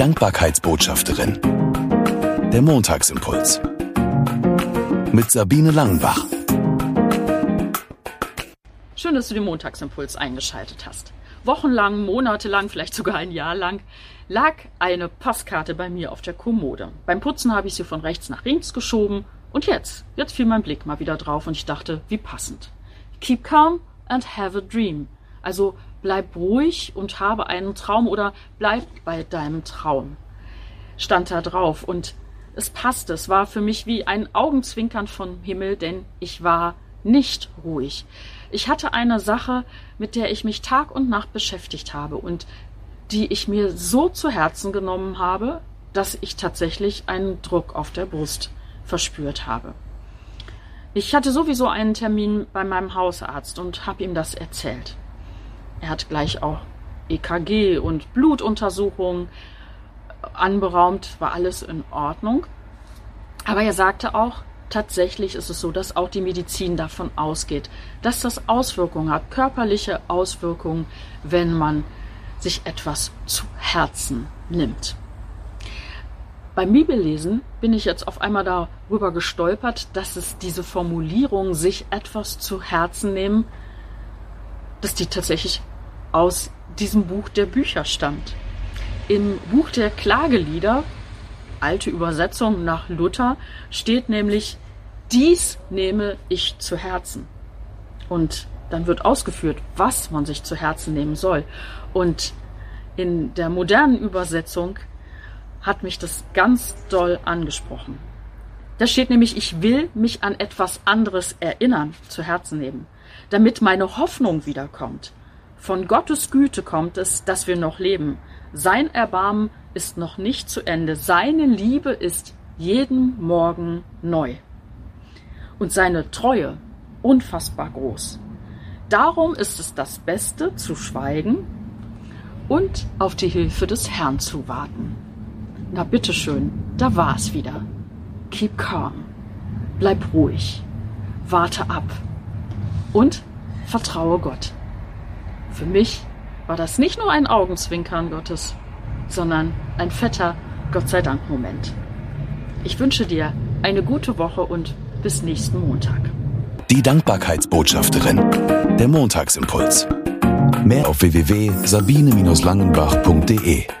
Dankbarkeitsbotschafterin. Der Montagsimpuls. Mit Sabine Langenbach. Schön, dass du den Montagsimpuls eingeschaltet hast. Wochenlang, monatelang, vielleicht sogar ein Jahr lang lag eine Postkarte bei mir auf der Kommode. Beim Putzen habe ich sie von rechts nach links geschoben und jetzt, jetzt fiel mein Blick mal wieder drauf und ich dachte, wie passend. Keep calm and have a dream. Also bleib ruhig und habe einen Traum oder bleib bei deinem Traum. Stand da drauf und es passte. Es war für mich wie ein Augenzwinkern vom Himmel, denn ich war nicht ruhig. Ich hatte eine Sache, mit der ich mich Tag und Nacht beschäftigt habe und die ich mir so zu Herzen genommen habe, dass ich tatsächlich einen Druck auf der Brust verspürt habe. Ich hatte sowieso einen Termin bei meinem Hausarzt und habe ihm das erzählt. Hat gleich auch EKG und Blutuntersuchungen anberaumt, war alles in Ordnung. Aber er sagte auch, tatsächlich ist es so, dass auch die Medizin davon ausgeht, dass das Auswirkungen hat, körperliche Auswirkungen, wenn man sich etwas zu Herzen nimmt. Beim Bibellesen bin ich jetzt auf einmal darüber gestolpert, dass es diese Formulierung, sich etwas zu Herzen nehmen, dass die tatsächlich aus diesem Buch der Bücher stammt. Im Buch der Klagelieder, alte Übersetzung nach Luther, steht nämlich, dies nehme ich zu Herzen. Und dann wird ausgeführt, was man sich zu Herzen nehmen soll. Und in der modernen Übersetzung hat mich das ganz doll angesprochen. Da steht nämlich, ich will mich an etwas anderes erinnern, zu Herzen nehmen, damit meine Hoffnung wiederkommt. Von Gottes Güte kommt es, dass wir noch leben. Sein Erbarmen ist noch nicht zu Ende. Seine Liebe ist jeden Morgen neu. Und seine Treue unfassbar groß. Darum ist es das Beste zu schweigen und auf die Hilfe des Herrn zu warten. Na bitteschön, da war es wieder. Keep calm. Bleib ruhig. Warte ab. Und vertraue Gott. Für mich war das nicht nur ein Augenzwinkern Gottes, sondern ein fetter Gott sei Dank Moment. Ich wünsche dir eine gute Woche und bis nächsten Montag. Die Dankbarkeitsbotschafterin. Der Montagsimpuls. Mehr auf www.sabine-langenbach.de